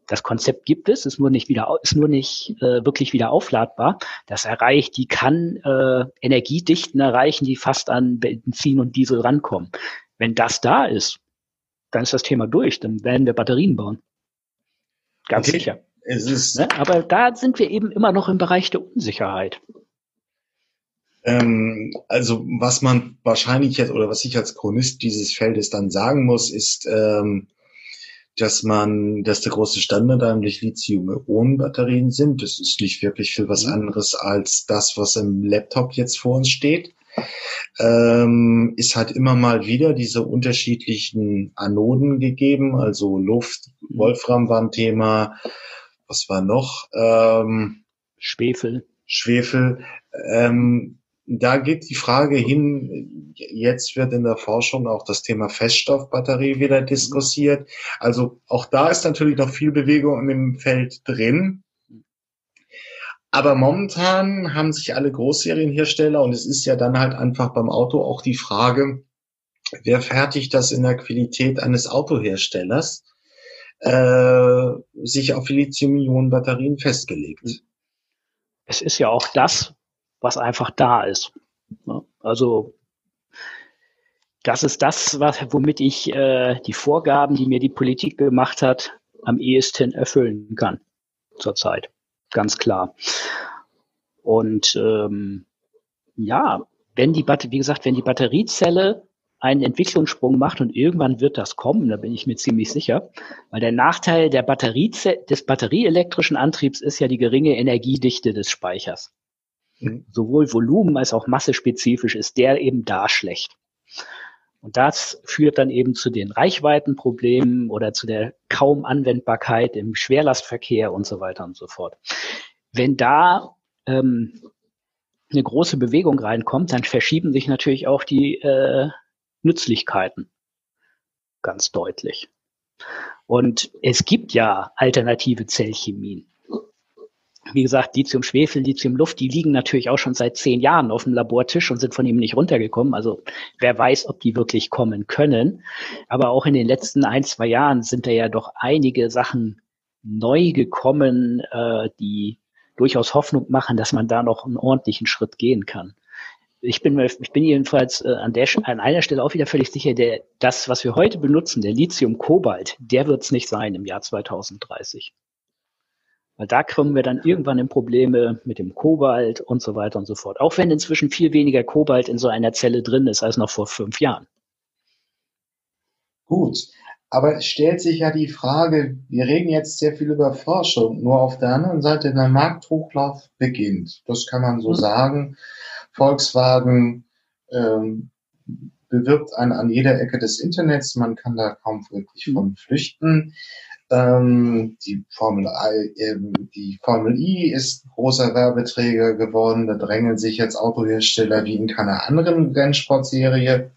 Das Konzept gibt es, ist nur nicht wieder, ist nur nicht äh, wirklich wieder aufladbar. Das erreicht, die kann äh, Energiedichten erreichen, die fast an Benzin und Diesel rankommen. Wenn das da ist, dann ist das Thema durch. Dann werden wir Batterien bauen. Ganz okay. sicher. Es ist, ne? Aber da sind wir eben immer noch im Bereich der Unsicherheit. Ähm, also was man wahrscheinlich jetzt oder was ich als Chronist dieses Feldes dann sagen muss, ist, ähm, dass man, dass der große Standard eigentlich Lithium-Ionen-Batterien sind. Das ist nicht wirklich viel was mhm. anderes als das, was im Laptop jetzt vor uns steht. Ähm, ist halt immer mal wieder diese unterschiedlichen Anoden gegeben, also Luft, mhm. Wolfram war ein Thema, was war noch? Ähm, Schwefel. Schwefel. Ähm, da geht die Frage hin, jetzt wird in der Forschung auch das Thema Feststoffbatterie wieder diskutiert. Also auch da ist natürlich noch viel Bewegung im Feld drin. Aber momentan haben sich alle Großserienhersteller und es ist ja dann halt einfach beim Auto auch die Frage, wer fertigt das in der Qualität eines Autoherstellers? Äh, sich auf Lithium-Ionen-Batterien festgelegt. Es ist ja auch das, was einfach da ist. Also das ist das, was, womit ich äh, die Vorgaben, die mir die Politik gemacht hat, am ehesten erfüllen kann zurzeit. Ganz klar. Und ähm, ja, wenn die Batterie, wie gesagt, wenn die Batteriezelle einen Entwicklungssprung macht und irgendwann wird das kommen, da bin ich mir ziemlich sicher, weil der Nachteil der Batterie, des batterieelektrischen Antriebs ist ja die geringe Energiedichte des Speichers. Mhm. Sowohl Volumen als auch massespezifisch ist der eben da schlecht. Und das führt dann eben zu den Reichweitenproblemen oder zu der kaum Anwendbarkeit im Schwerlastverkehr und so weiter und so fort. Wenn da ähm, eine große Bewegung reinkommt, dann verschieben sich natürlich auch die äh, Nützlichkeiten. Ganz deutlich. Und es gibt ja alternative Zellchemien. wie gesagt, Lithium, Schwefel, Lithium, Luft, die liegen natürlich auch schon seit zehn Jahren auf dem Labortisch und sind von ihm nicht runtergekommen. Also wer weiß, ob die wirklich kommen können. Aber auch in den letzten ein, zwei Jahren sind da ja doch einige Sachen neu gekommen, äh, die durchaus Hoffnung machen, dass man da noch einen ordentlichen Schritt gehen kann. Ich bin, ich bin jedenfalls äh, an, der, an einer Stelle auch wieder völlig sicher, der, das, was wir heute benutzen, der Lithium-Kobalt, der wird es nicht sein im Jahr 2030. Weil da kommen wir dann irgendwann in Probleme mit dem Kobalt und so weiter und so fort. Auch wenn inzwischen viel weniger Kobalt in so einer Zelle drin ist als noch vor fünf Jahren. Gut, aber es stellt sich ja die Frage, wir reden jetzt sehr viel über Forschung, nur auf der anderen Seite der Markthochlauf beginnt. Das kann man so mhm. sagen. Volkswagen ähm, bewirbt einen an jeder Ecke des Internets, man kann da kaum wirklich von flüchten. Ähm, die Formel I, ähm, die Formel I ist großer Werbeträger geworden. Da drängeln sich jetzt Autohersteller wie in keiner anderen Rennsportserie.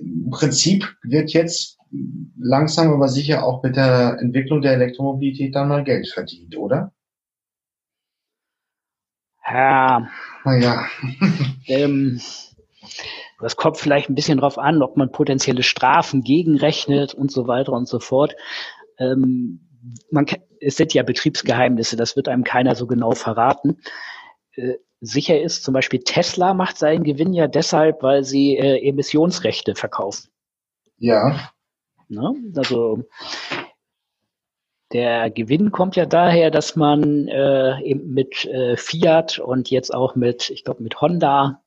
Im Prinzip wird jetzt langsam aber sicher auch mit der Entwicklung der Elektromobilität dann mal Geld verdient, oder? Ja. Naja. ähm, das kommt vielleicht ein bisschen drauf an, ob man potenzielle Strafen gegenrechnet und so weiter und so fort. Ähm, man, es sind ja Betriebsgeheimnisse, das wird einem keiner so genau verraten. Äh, sicher ist zum Beispiel Tesla macht seinen Gewinn ja deshalb, weil sie äh, Emissionsrechte verkaufen. Ja. Ne? Also der Gewinn kommt ja daher, dass man äh, eben mit äh, Fiat und jetzt auch mit, ich glaube, mit Honda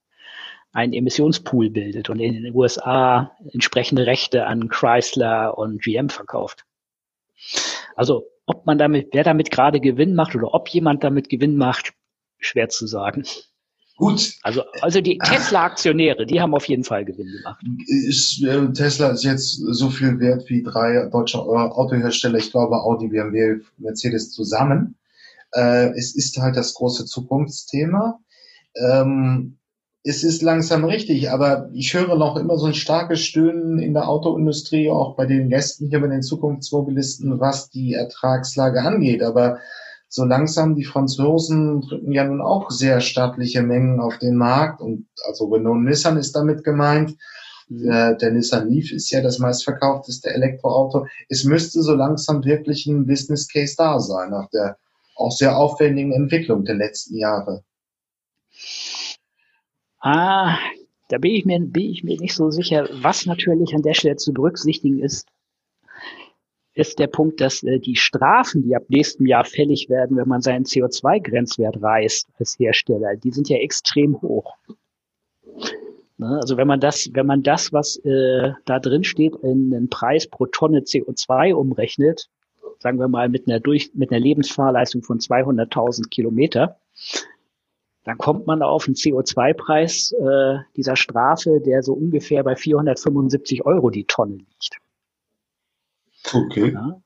einen Emissionspool bildet und in den USA entsprechende Rechte an Chrysler und GM verkauft. Also ob man damit, wer damit gerade Gewinn macht oder ob jemand damit Gewinn macht, schwer zu sagen. Gut. Also, also die Tesla-Aktionäre, die haben auf jeden Fall Gewinn gemacht. Ist, äh, Tesla ist jetzt so viel wert wie drei deutsche Autohersteller, ich glaube Audi, BMW, Mercedes zusammen. Äh, es ist halt das große Zukunftsthema. Ähm, es ist langsam richtig, aber ich höre noch immer so ein starkes Stöhnen in der Autoindustrie, auch bei den Gästen hier bei den Zukunftsmobilisten, was die Ertragslage angeht. Aber so langsam die Franzosen drücken ja nun auch sehr staatliche Mengen auf den Markt und also Renault Nissan ist damit gemeint. Mhm. Der, der Nissan Leaf ist ja das meistverkaufteste Elektroauto. Es müsste so langsam wirklich ein Business Case da sein nach der auch sehr aufwendigen Entwicklung der letzten Jahre. Ah, da bin ich mir, bin ich mir nicht so sicher. Was natürlich an der Stelle zu berücksichtigen ist, ist der Punkt, dass äh, die Strafen, die ab nächstem Jahr fällig werden, wenn man seinen CO2-Grenzwert reißt als Hersteller, die sind ja extrem hoch. Ne? Also wenn man das, wenn man das, was äh, da drin steht, in den Preis pro Tonne CO2 umrechnet, sagen wir mal mit einer durch, mit einer Lebensfahrleistung von 200.000 Kilometer, dann kommt man auf einen CO2-Preis äh, dieser Strafe, der so ungefähr bei 475 Euro die Tonne liegt. Okay. Ja,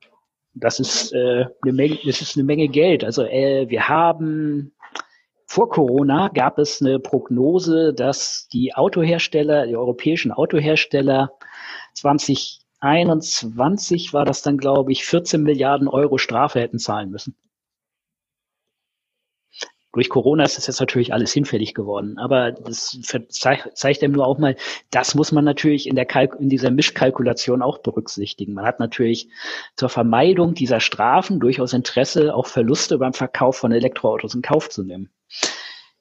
das ist, äh, eine Menge, das ist eine Menge Geld. Also äh, wir haben vor Corona gab es eine Prognose, dass die Autohersteller, die europäischen Autohersteller 2021 war das dann, glaube ich, 14 Milliarden Euro Strafe hätten zahlen müssen. Durch Corona ist das jetzt natürlich alles hinfällig geworden, aber das zeigt einem nur auch mal, das muss man natürlich in der Kalk in dieser Mischkalkulation auch berücksichtigen. Man hat natürlich zur Vermeidung dieser Strafen durchaus Interesse, auch Verluste beim Verkauf von Elektroautos in Kauf zu nehmen.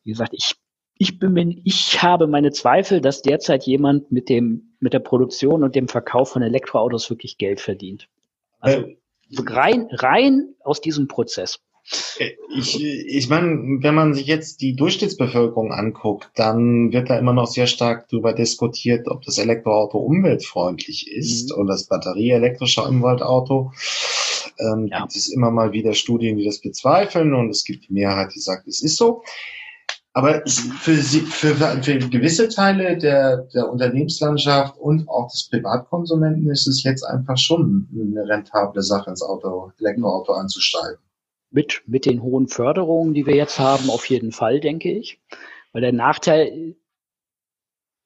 Wie gesagt, ich ich bin mir, ich habe meine Zweifel, dass derzeit jemand mit dem, mit der Produktion und dem Verkauf von Elektroautos wirklich Geld verdient. Also äh, rein, rein aus diesem Prozess. Ich, ich meine, wenn man sich jetzt die Durchschnittsbevölkerung anguckt, dann wird da immer noch sehr stark darüber diskutiert, ob das Elektroauto umweltfreundlich ist mhm. oder das batterieelektrische Umweltauto. Ähm, ja. Gibt es immer mal wieder Studien, die das bezweifeln und es gibt die Mehrheit, die sagt, es ist so. Aber für, sie, für, für gewisse Teile der, der Unternehmenslandschaft und auch des Privatkonsumenten ist es jetzt einfach schon eine rentable Sache, ins Auto, Elektroauto einzusteigen mit, mit den hohen Förderungen, die wir jetzt haben, auf jeden Fall, denke ich. Weil der Nachteil,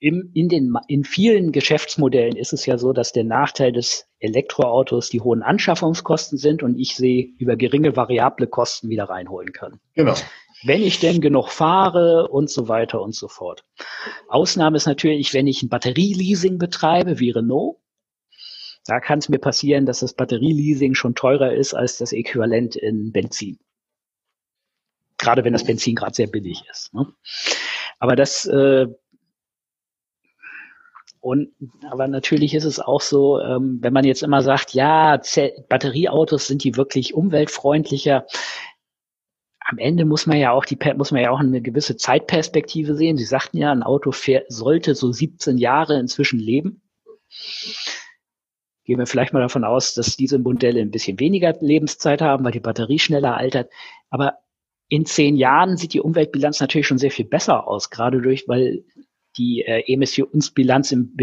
im, in, den, in vielen Geschäftsmodellen ist es ja so, dass der Nachteil des Elektroautos die hohen Anschaffungskosten sind und ich sie über geringe variable Kosten wieder reinholen kann. Genau. Wenn ich denn genug fahre und so weiter und so fort. Ausnahme ist natürlich, wenn ich ein Batterieleasing betreibe, wie Renault. Da kann es mir passieren, dass das Batterieleasing schon teurer ist als das Äquivalent in Benzin. Gerade wenn das Benzin gerade sehr billig ist. Ne? Aber das äh, und aber natürlich ist es auch so, ähm, wenn man jetzt immer sagt, ja, Z Batterieautos sind die wirklich umweltfreundlicher. Am Ende muss man ja auch die muss man ja auch eine gewisse Zeitperspektive sehen. Sie sagten ja, ein Auto sollte so 17 Jahre inzwischen leben. Gehen wir vielleicht mal davon aus, dass diese Modelle ein bisschen weniger Lebenszeit haben, weil die Batterie schneller altert. Aber in zehn Jahren sieht die Umweltbilanz natürlich schon sehr viel besser aus, gerade durch, weil die äh, Emissionsbilanz im,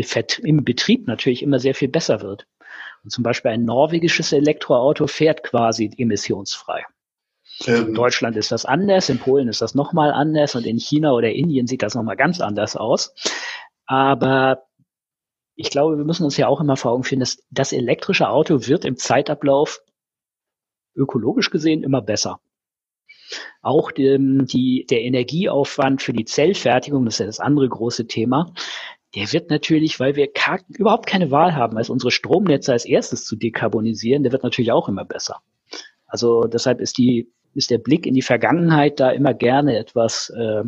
im Betrieb natürlich immer sehr viel besser wird. Und zum Beispiel ein norwegisches Elektroauto fährt quasi emissionsfrei. Ähm. In Deutschland ist das anders, in Polen ist das nochmal anders und in China oder Indien sieht das nochmal ganz anders aus. Aber ich glaube, wir müssen uns ja auch immer vor Augen führen, dass das elektrische Auto wird im Zeitablauf ökologisch gesehen immer besser. Auch die, die, der Energieaufwand für die Zellfertigung, das ist ja das andere große Thema, der wird natürlich, weil wir überhaupt keine Wahl haben, als unsere Stromnetze als erstes zu dekarbonisieren, der wird natürlich auch immer besser. Also deshalb ist die, ist der Blick in die Vergangenheit da immer gerne etwas äh,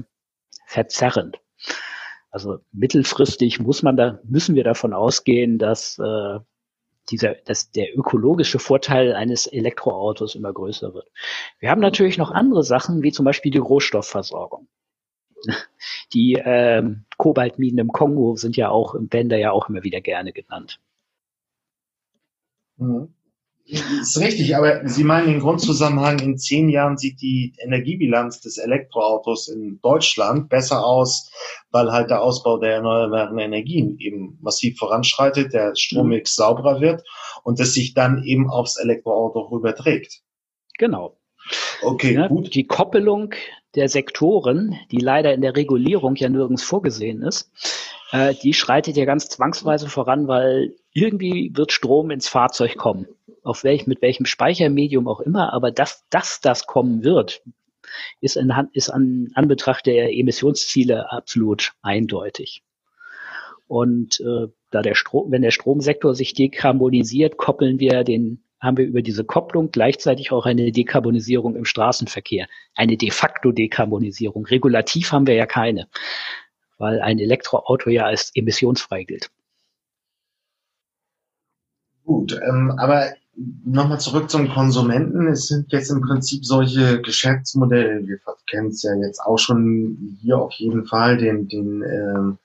verzerrend. Also mittelfristig muss man da, müssen wir davon ausgehen, dass äh, dieser, dass der ökologische Vorteil eines Elektroautos immer größer wird. Wir haben natürlich noch andere Sachen, wie zum Beispiel die Rohstoffversorgung. Die ähm, Kobaltminen im Kongo sind ja auch im Bänder ja auch immer wieder gerne genannt. Mhm. Das ist richtig, aber Sie meinen den Grundzusammenhang, in zehn Jahren sieht die Energiebilanz des Elektroautos in Deutschland besser aus, weil halt der Ausbau der erneuerbaren Energien eben massiv voranschreitet, der Strommix mhm. sauberer wird und es sich dann eben aufs Elektroauto überträgt. Genau. Okay, ja, gut. Die Koppelung der Sektoren, die leider in der Regulierung ja nirgends vorgesehen ist, äh, die schreitet ja ganz zwangsweise voran, weil irgendwie wird Strom ins Fahrzeug kommen auf welch, mit welchem Speichermedium auch immer, aber dass, dass das kommen wird, ist, in, ist an Anbetracht der Emissionsziele absolut eindeutig. Und äh, da der Strom, wenn der Stromsektor sich dekarbonisiert, koppeln wir den, haben wir über diese Kopplung gleichzeitig auch eine Dekarbonisierung im Straßenverkehr, eine de facto Dekarbonisierung. Regulativ haben wir ja keine, weil ein Elektroauto ja als emissionsfrei gilt. Gut, ähm, aber nochmal zurück zum Konsumenten. Es sind jetzt im Prinzip solche Geschäftsmodelle, wir kennen es ja jetzt auch schon hier auf jeden Fall, den, den äh,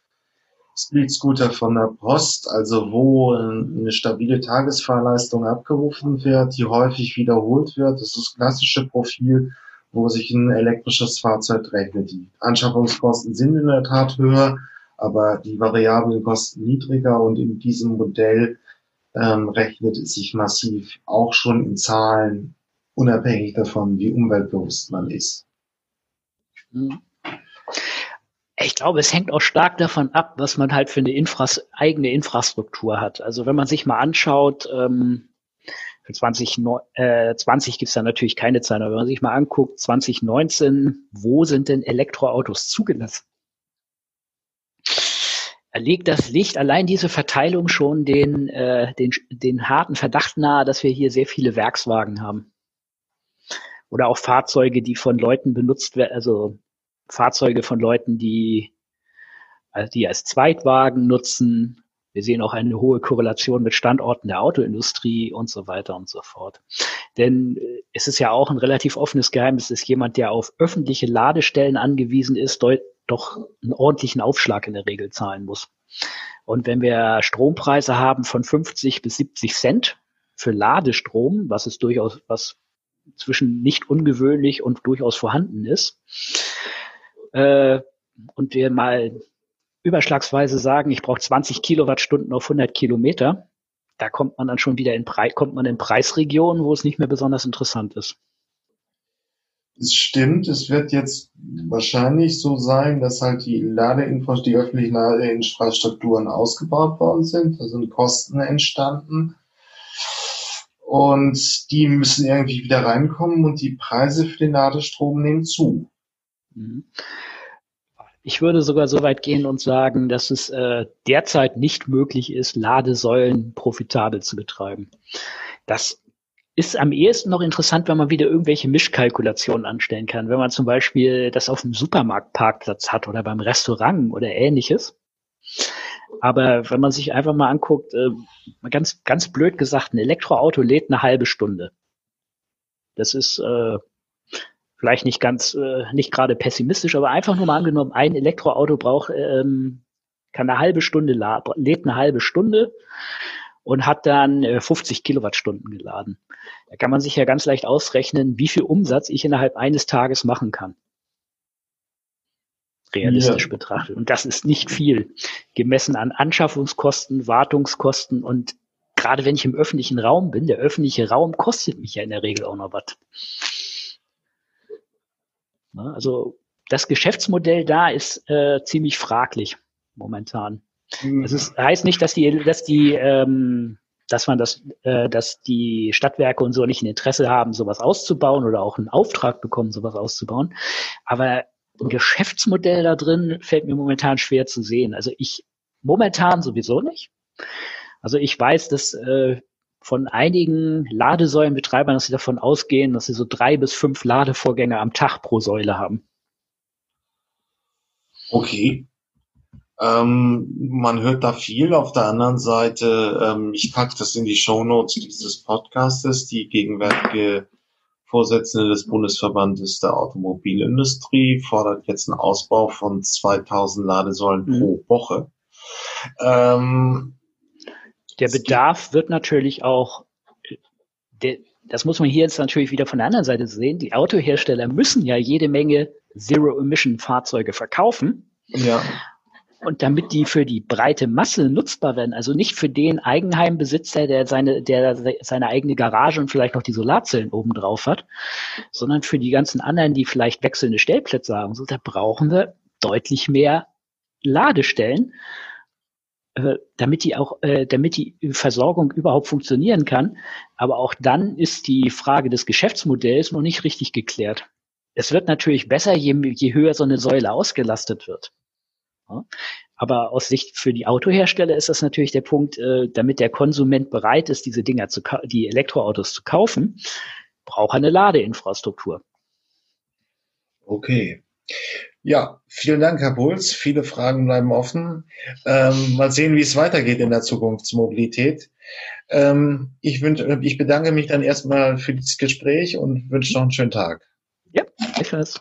Street Scooter von der Post, also wo eine stabile Tagesfahrleistung abgerufen wird, die häufig wiederholt wird. Das ist das klassische Profil, wo sich ein elektrisches Fahrzeug rechnet. Die Anschaffungskosten sind in der Tat höher, aber die variablen Kosten niedriger und in diesem Modell ähm, rechnet es sich massiv, auch schon in Zahlen, unabhängig davon, wie umweltbewusst man ist. Mhm. Ich glaube, es hängt auch stark davon ab, was man halt für eine Infras eigene Infrastruktur hat. Also wenn man sich mal anschaut, ähm, für 2020 äh, 20 gibt es da natürlich keine Zahlen, aber wenn man sich mal anguckt, 2019, wo sind denn Elektroautos zugelassen? legt das Licht allein diese Verteilung schon den, äh, den, den harten Verdacht nahe, dass wir hier sehr viele Werkswagen haben. Oder auch Fahrzeuge, die von Leuten benutzt werden, also Fahrzeuge von Leuten, die, also die als Zweitwagen nutzen. Wir sehen auch eine hohe Korrelation mit Standorten der Autoindustrie und so weiter und so fort. Denn äh, es ist ja auch ein relativ offenes Geheimnis, dass jemand, der auf öffentliche Ladestellen angewiesen ist, doch einen ordentlichen Aufschlag in der Regel zahlen muss. Und wenn wir Strompreise haben von 50 bis 70 Cent für Ladestrom, was ist durchaus, was zwischen nicht ungewöhnlich und durchaus vorhanden ist, äh, und wir mal überschlagsweise sagen, ich brauche 20 Kilowattstunden auf 100 Kilometer, da kommt man dann schon wieder in, Pre kommt man in Preisregionen, wo es nicht mehr besonders interessant ist. es stimmt, es wird jetzt wahrscheinlich so sein, dass halt die Ladeinfra die öffentlichen Ladeinfrastrukturen ausgebaut worden sind, da sind Kosten entstanden. Und die müssen irgendwie wieder reinkommen und die Preise für den Ladestrom nehmen zu. Mhm. Ich würde sogar so weit gehen und sagen, dass es äh, derzeit nicht möglich ist, Ladesäulen profitabel zu betreiben. Das ist am ehesten noch interessant, wenn man wieder irgendwelche Mischkalkulationen anstellen kann. Wenn man zum Beispiel das auf dem Supermarktparkplatz hat oder beim Restaurant oder ähnliches. Aber wenn man sich einfach mal anguckt, äh, ganz, ganz blöd gesagt, ein Elektroauto lädt eine halbe Stunde. Das ist äh, vielleicht nicht ganz, äh, nicht gerade pessimistisch, aber einfach nur mal angenommen, ein Elektroauto braucht, ähm, kann eine halbe Stunde laden, lädt eine halbe Stunde und hat dann äh, 50 Kilowattstunden geladen. Da kann man sich ja ganz leicht ausrechnen, wie viel Umsatz ich innerhalb eines Tages machen kann. Realistisch ja. betrachtet. Und das ist nicht viel, gemessen an Anschaffungskosten, Wartungskosten und gerade wenn ich im öffentlichen Raum bin, der öffentliche Raum kostet mich ja in der Regel auch noch was. Also das Geschäftsmodell da ist äh, ziemlich fraglich momentan. Mhm. Das ist, heißt nicht, dass die, dass die, ähm, dass man das, äh, dass die Stadtwerke und so nicht ein Interesse haben, sowas auszubauen oder auch einen Auftrag bekommen, sowas auszubauen. Aber ein Geschäftsmodell da drin fällt mir momentan schwer zu sehen. Also ich momentan sowieso nicht. Also ich weiß, dass äh, von einigen Ladesäulenbetreibern, dass sie davon ausgehen, dass sie so drei bis fünf Ladevorgänge am Tag pro Säule haben. Okay. Ähm, man hört da viel. Auf der anderen Seite, ähm, ich packe das in die Shownotes dieses Podcastes, die gegenwärtige Vorsitzende des Bundesverbandes der Automobilindustrie fordert jetzt einen Ausbau von 2000 Ladesäulen mhm. pro Woche. Ähm, der Bedarf wird natürlich auch, der, das muss man hier jetzt natürlich wieder von der anderen Seite sehen. Die Autohersteller müssen ja jede Menge Zero-Emission-Fahrzeuge verkaufen. Ja. Und damit die für die breite Masse nutzbar werden, also nicht für den Eigenheimbesitzer, der seine, der seine eigene Garage und vielleicht noch die Solarzellen oben drauf hat, sondern für die ganzen anderen, die vielleicht wechselnde Stellplätze haben, so, da brauchen wir deutlich mehr Ladestellen, äh, damit die auch, äh, damit die Versorgung überhaupt funktionieren kann. Aber auch dann ist die Frage des Geschäftsmodells noch nicht richtig geklärt. Es wird natürlich besser, je, je höher so eine Säule ausgelastet wird. Aber aus Sicht für die Autohersteller ist das natürlich der Punkt, äh, damit der Konsument bereit ist, diese Dinger zu, die Elektroautos zu kaufen, braucht er eine Ladeinfrastruktur. Okay. Ja, vielen Dank, Herr Puls. Viele Fragen bleiben offen. Ähm, mal sehen, wie es weitergeht in der Zukunftsmobilität. Ähm, ich, wünsch, ich bedanke mich dann erstmal für dieses Gespräch und wünsche noch einen schönen Tag. Ja, ich weiß.